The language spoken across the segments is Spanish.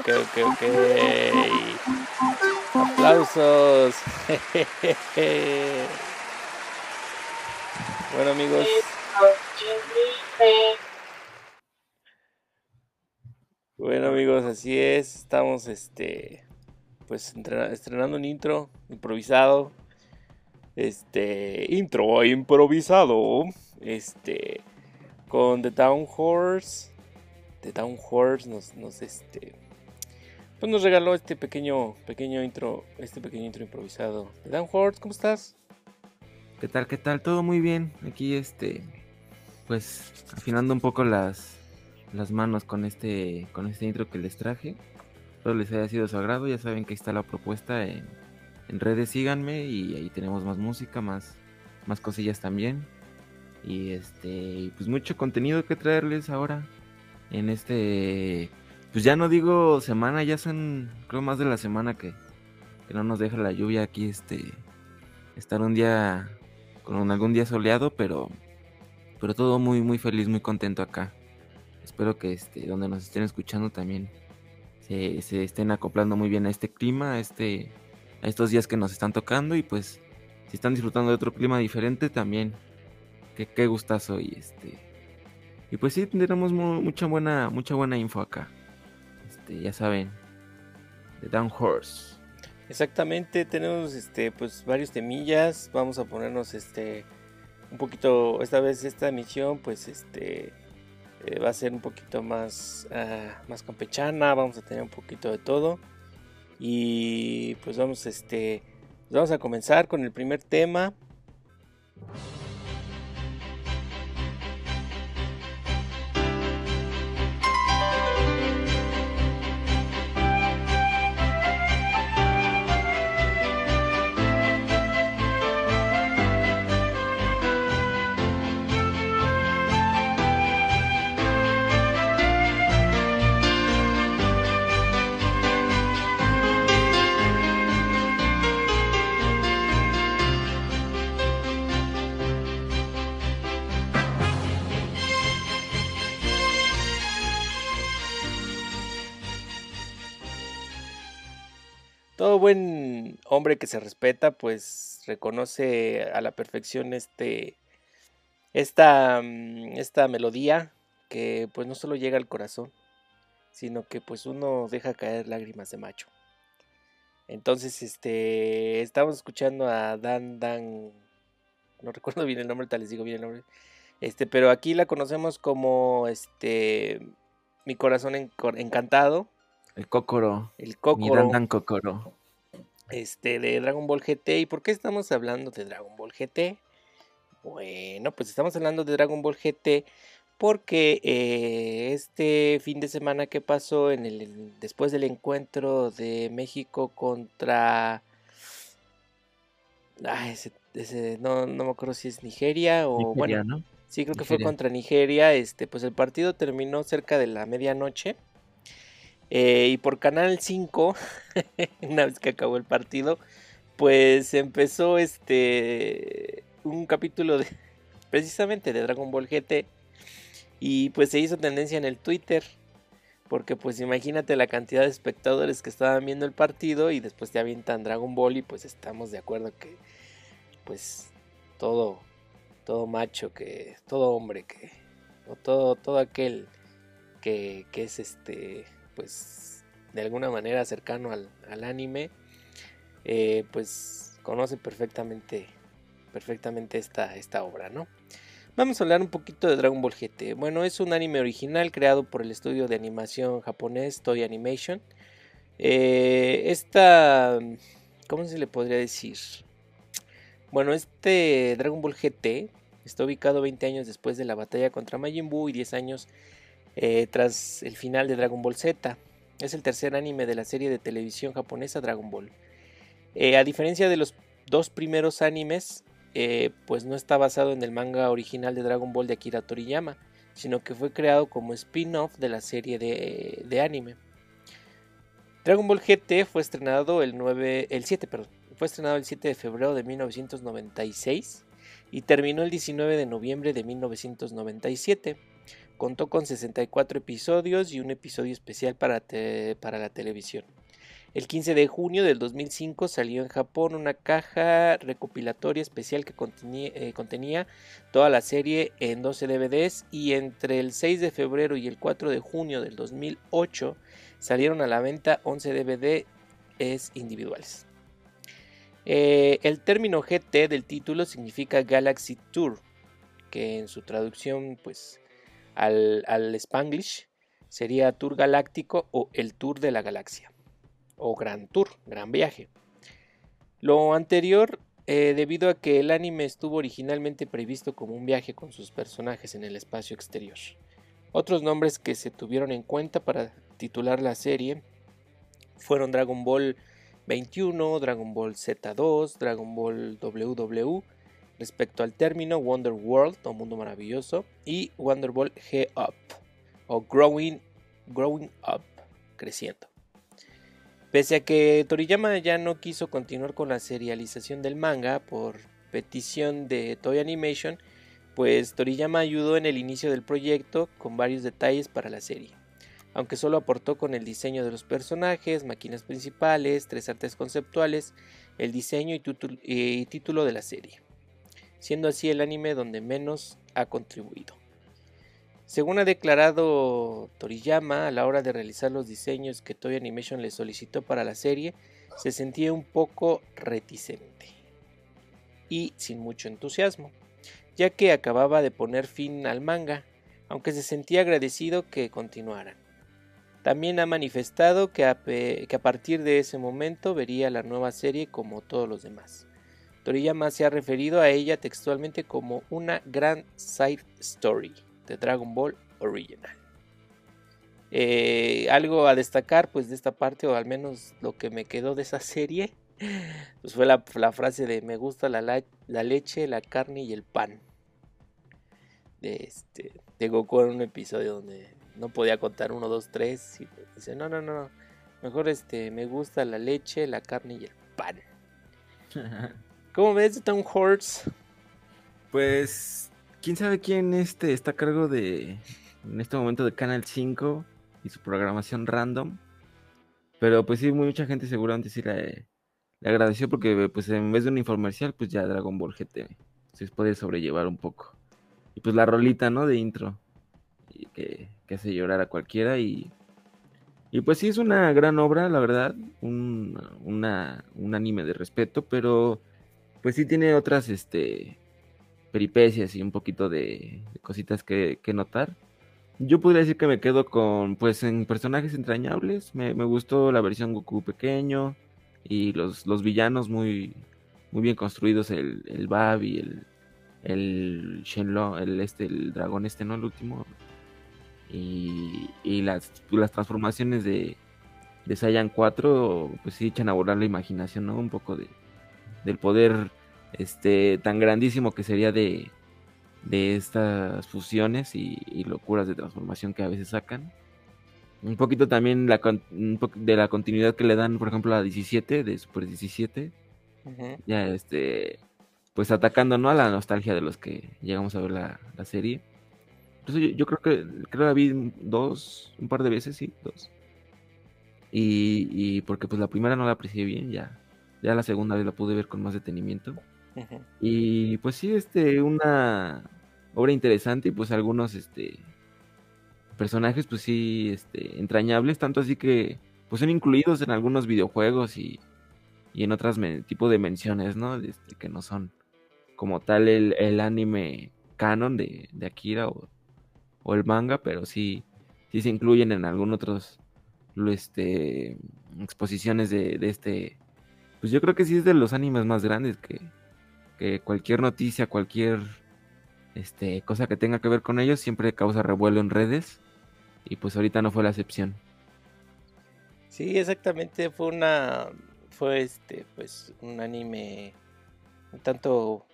ok. Aplausos. bueno amigos. Bueno amigos, así es. Estamos este pues estrenando un intro improvisado. Este intro improvisado. Este con The Down Horse. The Down Horse nos, nos este pues nos regaló este pequeño pequeño intro, este pequeño intro improvisado. Down Horse, ¿cómo estás? ¿Qué tal? ¿Qué tal? Todo muy bien. Aquí este pues afinando un poco las las manos con este con este intro que les traje. Espero les haya sido su agrado. Ya saben que ahí está la propuesta en, en redes. Síganme y ahí tenemos más música, más más cosillas también. Y este, pues mucho contenido que traerles ahora en este, pues ya no digo semana, ya son creo más de la semana que, que no nos deja la lluvia aquí, este, estar un día con algún día soleado, pero, pero todo muy, muy feliz, muy contento acá. Espero que este, donde nos estén escuchando también se, estén acoplando muy bien a este clima, a este, a estos días que nos están tocando y pues si están disfrutando de otro clima diferente también qué, gustazo y este y pues sí tendremos mucha buena mucha buena info acá este ya saben de Down Horse. Exactamente tenemos este pues varios temillas. Vamos a ponernos este un poquito esta vez esta emisión pues este eh, va a ser un poquito más ah, más campechana vamos a tener un poquito de todo. Y pues vamos este vamos a comenzar con el primer tema todo buen hombre que se respeta, pues reconoce a la perfección este, esta, mm, esta melodía que pues no solo llega al corazón, sino que pues uno deja caer lágrimas de macho. Entonces, este, estamos escuchando a Dan Dan, no recuerdo bien el nombre, tal les digo bien el nombre, este, pero aquí la conocemos como, este, mi corazón encantado, el Kokoro. El Kokoro. Dan Kokoro. Este, de Dragon Ball GT. ¿Y por qué estamos hablando de Dragon Ball GT? Bueno, pues estamos hablando de Dragon Ball GT porque eh, este fin de semana que pasó en el, después del encuentro de México contra... Ah, ese, no, no, me acuerdo si es Nigeria o bueno. Sí, creo que fue contra Nigeria. Este, pues el partido terminó cerca de la medianoche. Eh, y por Canal 5, una vez que acabó el partido, pues empezó este un capítulo precisamente de Dragon Ball GT y pues se hizo tendencia en el Twitter porque pues imagínate la cantidad de espectadores que estaban viendo el partido y después te avientan Dragon Ball y pues estamos de acuerdo que pues todo todo macho que todo hombre que o todo todo aquel que, que es este pues de alguna manera cercano al, anime, eh, pues conoce perfectamente, perfectamente esta, esta obra, ¿no? Vamos a hablar un poquito de Dragon Ball GT. Bueno, es un anime original creado por el estudio de animación japonés Toy Animation. Eh, esta, ¿cómo se le podría decir? Bueno, este Dragon Ball GT está ubicado 20 años después de la batalla contra Majin Buu y 10 años eh, tras el final de Dragon Ball Z. Es el tercer anime de la serie de televisión japonesa Dragon Ball. Eh, a diferencia de los dos primeros animes, eh, pues no está basado en el manga original de Dragon Ball de Akira Toriyama, sino que fue creado como spin-off de la serie de, anime. Dragon Ball GT fue estrenado el 9, el 7, perdón, fue estrenado el 7 de febrero de 1996 y terminó el 19 de noviembre de 1997 Contó con 64 episodios y un episodio especial para, la televisión. El 15 de junio del 2005 salió en Japón una caja recopilatoria especial que eh, contenía, toda la serie en 12 DVDs y entre el 6 de febrero y el 4 de junio del 2008 salieron a la venta 11 DVDs individuales. Eh, el término GT del título significa Galaxy Tour, que en su traducción pues al, al Spanglish sería Tour Galáctico o el Tour de la Galaxia o Gran Tour, Gran Viaje. Lo anterior eh, debido a que el anime estuvo originalmente previsto como un viaje con sus personajes en el espacio exterior. Otros nombres que se tuvieron en cuenta para titular la serie fueron Dragon Ball 21, Dragon Ball Z2, Dragon Ball WW, respecto al término Wonder World o Mundo Maravilloso, y Wonder Ball G Up o Growing, growing Up, creciendo. Pese a que Toriyama ya no quiso continuar con la serialización del manga por petición de Toy Animation, pues Toriyama ayudó en el inicio del proyecto con varios detalles para la serie, aunque solo aportó con el diseño de los personajes, máquinas principales, tres artes conceptuales, el diseño y, título de la serie, siendo así el anime donde menos ha contribuido. Según ha declarado Toriyama a la hora de realizar los diseños que Toy Animation le solicitó para la serie, se sentía un poco reticente y sin mucho entusiasmo, ya que acababa de poner fin al manga, aunque se sentía agradecido que continuara. También ha manifestado que a, que a partir de ese momento vería la nueva serie como todos los demás. Toriyama se ha referido a ella textualmente como una gran side story de Dragon Ball Original. Eh, algo a destacar pues de esta parte o al menos lo que me quedó de esa serie pues fue la, frase de me gusta la, leche, la carne y el pan de, este, Goku en un episodio donde no podía contar uno, dos, tres y dice no, no, no, mejor este me gusta la leche, la carne y el pan. ¿Cómo ves Tom Horse? Pues quién sabe quién este está a cargo de en este momento de Canal 5 y su programación random. Pero pues sí, mucha gente seguramente sí le, agradeció porque pues en vez de un infomercial, pues ya Dragon Ball GT se puede sobrellevar un poco. Y pues la rolita, ¿no? De intro. que, hace llorar a cualquiera y... Y pues sí, es una gran obra, la verdad. Un, un anime de respeto, pero pues sí tiene otras, este, peripecias y un poquito de, cositas que, notar. Yo podría decir que me quedo con, pues, en personajes entrañables. Me, gustó la versión Goku pequeño y los, los villanos muy, muy bien construidos. El, el Bab y el, el Shenlong, el, este, el dragón este, ¿no? El último. Y, y las, las transformaciones de, de Saiyan 4, pues sí echan a volar la imaginación, ¿no? Un poco de, del poder este, tan grandísimo que sería de, de estas fusiones y, locuras de transformación que a veces sacan. Un poquito también la, de la continuidad que le dan, por ejemplo, a 17, de Super 17. Ya, este, pues atacando, ¿no? A la nostalgia de los que llegamos a ver la, serie. Entonces yo, creo que, creo la vi dos, un par de veces, sí, dos. Y, y porque pues la primera no la aprecié bien, ya, ya la segunda vez la pude ver con más detenimiento. Y pues sí, este, una obra interesante y pues algunos, este, personajes, pues sí, este, entrañables, tanto así que, pues son incluidos en algunos videojuegos y, y en otras tipo de menciones, ¿no? Este, que no son como tal el, anime canon de, Akira o, el manga, pero sí, sí se incluyen en algunos otros, este, exposiciones de, de este, pues yo creo que sí es de los animes más grandes que, cualquier noticia, cualquier este, cosa que tenga que ver con ellos siempre causa revuelo en redes y pues ahorita no fue la excepción. Sí, exactamente, fue una fue este pues un anime un tanto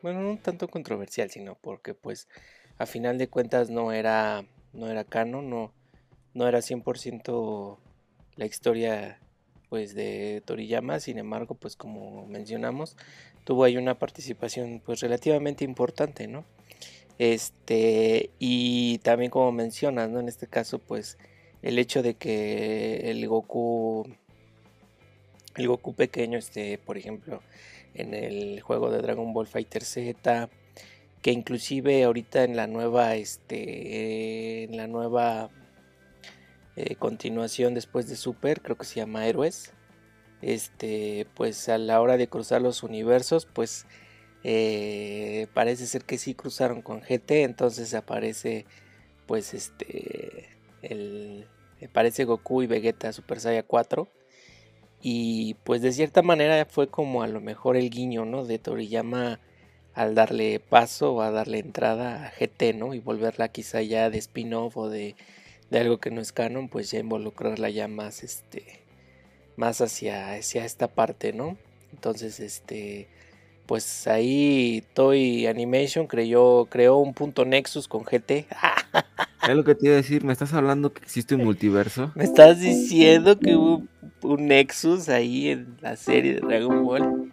bueno, no un tanto controversial, sino porque pues a final de cuentas no era no era canon, no no era 100% la historia pues de Toriyama, sin embargo, pues como mencionamos, tuvo ahí una participación pues relativamente importante, ¿no? Este, y también como mencionas, ¿no? En este caso, pues, el hecho de que el Goku, el Goku pequeño esté, por ejemplo, en el juego de Dragon Ball Fighter Z, que inclusive ahorita en la nueva, este, en la nueva eh, continuación después de Super, creo que se llama Héroes, este, pues a la hora de cruzar los universos, pues eh, parece ser que sí cruzaron con GT, entonces aparece pues este el aparece Goku y Vegeta Super Saiyan 4 y pues de cierta manera fue como a lo mejor el guiño, ¿no? de Toriyama al darle paso a darle entrada a GT, ¿no? Y volverla quizá ya de spin-off o de, de, algo que no es canon, pues ya involucrarla ya más este más hacia, hacia esta parte, ¿no? Entonces, este pues ahí Toy Animation creyó, creó un punto Nexus con GT. Es lo que te iba a decir, ¿me estás hablando que existe un multiverso? Me estás diciendo que hubo un Nexus ahí en la serie de Dragon Ball.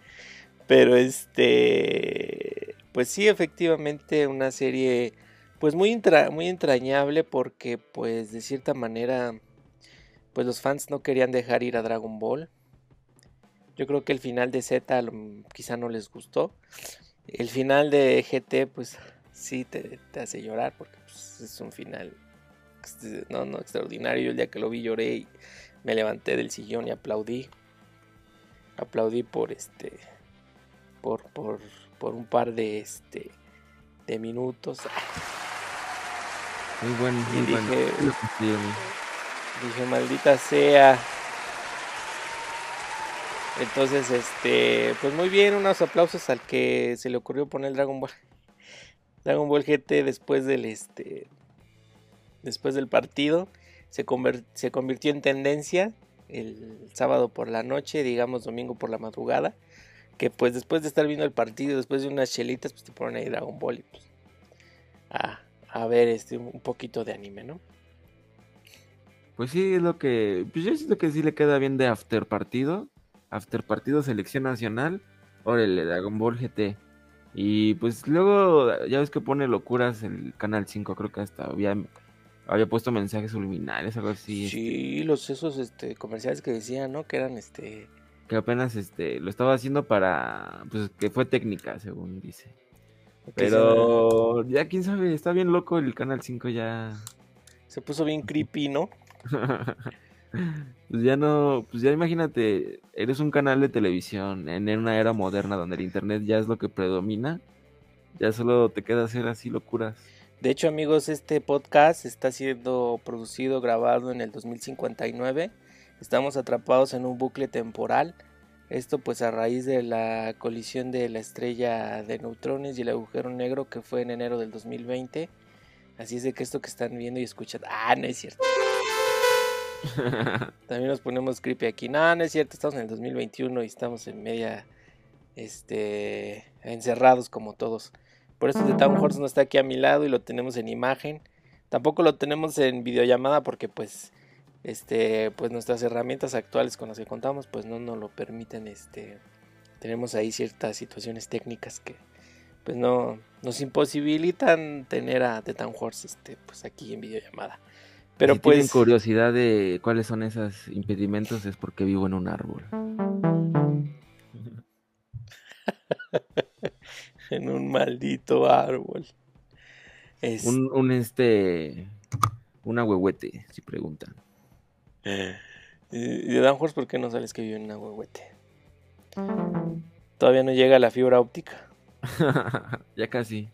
Pero este, pues sí, efectivamente una serie pues muy, muy entrañable porque pues de cierta manera pues los fans no querían dejar ir a Dragon Ball. Yo creo que el final de Z quizá no les gustó. El final de GT, pues sí te, hace llorar porque pues, es un final no, no, extraordinario. el día que lo vi lloré y me levanté del sillón y aplaudí. Aplaudí por este. Por, por, por un par de este de minutos. Muy bueno, muy dije, Dije, maldita sea. Entonces, este, pues muy bien, unos aplausos al que se le ocurrió poner el Dragon Ball. Dragon Ball GT después del este después del partido se, se convirtió en tendencia el sábado por la noche, digamos domingo por la madrugada, que pues después de estar viendo el partido, después de unas chelitas, pues te ponen ahí Dragon Ball y pues a, a ver este un poquito de anime, ¿no? Pues sí, es lo que. Pues yo siento que sí le queda bien de after partido. After partido selección nacional. Órale, Dragon Ball GT. Y pues luego, ya ves que pone locuras el canal 5, creo que hasta había, había puesto mensajes subliminales, algo así. Sí, este. los esos este, comerciales que decían, ¿no? Que eran este. Que apenas este lo estaba haciendo para. Pues que fue técnica, según dice. Pero ya quién sabe, está bien loco el canal 5 ya. Se puso bien creepy, ¿no? pues ya no, pues ya imagínate, eres un canal de televisión en una era moderna donde el internet ya es lo que predomina, ya solo te queda hacer así locuras. De hecho, amigos, este podcast está siendo producido, grabado en el 2059. Estamos atrapados en un bucle temporal. Esto pues a raíz de la colisión de la estrella de neutrones y el agujero negro que fue en enero del 2020. Así es de que esto que están viendo y escuchan... Ah, no es cierto. También nos ponemos creepy aquí. No, no es cierto, estamos en el 2021 y estamos en media, este, encerrados como todos. Por eso The Town Horse no está aquí a mi lado y lo tenemos en imagen. Tampoco lo tenemos en videollamada porque pues, este, pues nuestras herramientas actuales con las que contamos pues no nos lo permiten, este, tenemos ahí ciertas situaciones técnicas que pues no nos imposibilitan tener a The Town Horse, este, pues aquí en videollamada. Pero si pues. tienen curiosidad de cuáles son esos impedimentos, es porque vivo en un árbol. en un maldito árbol. Es... Un, un, este. Un ahuehuete, si preguntan. Y de Dan ¿por qué no sabes que vive en un ahuehuete? Todavía no llega la fibra óptica. ya casi.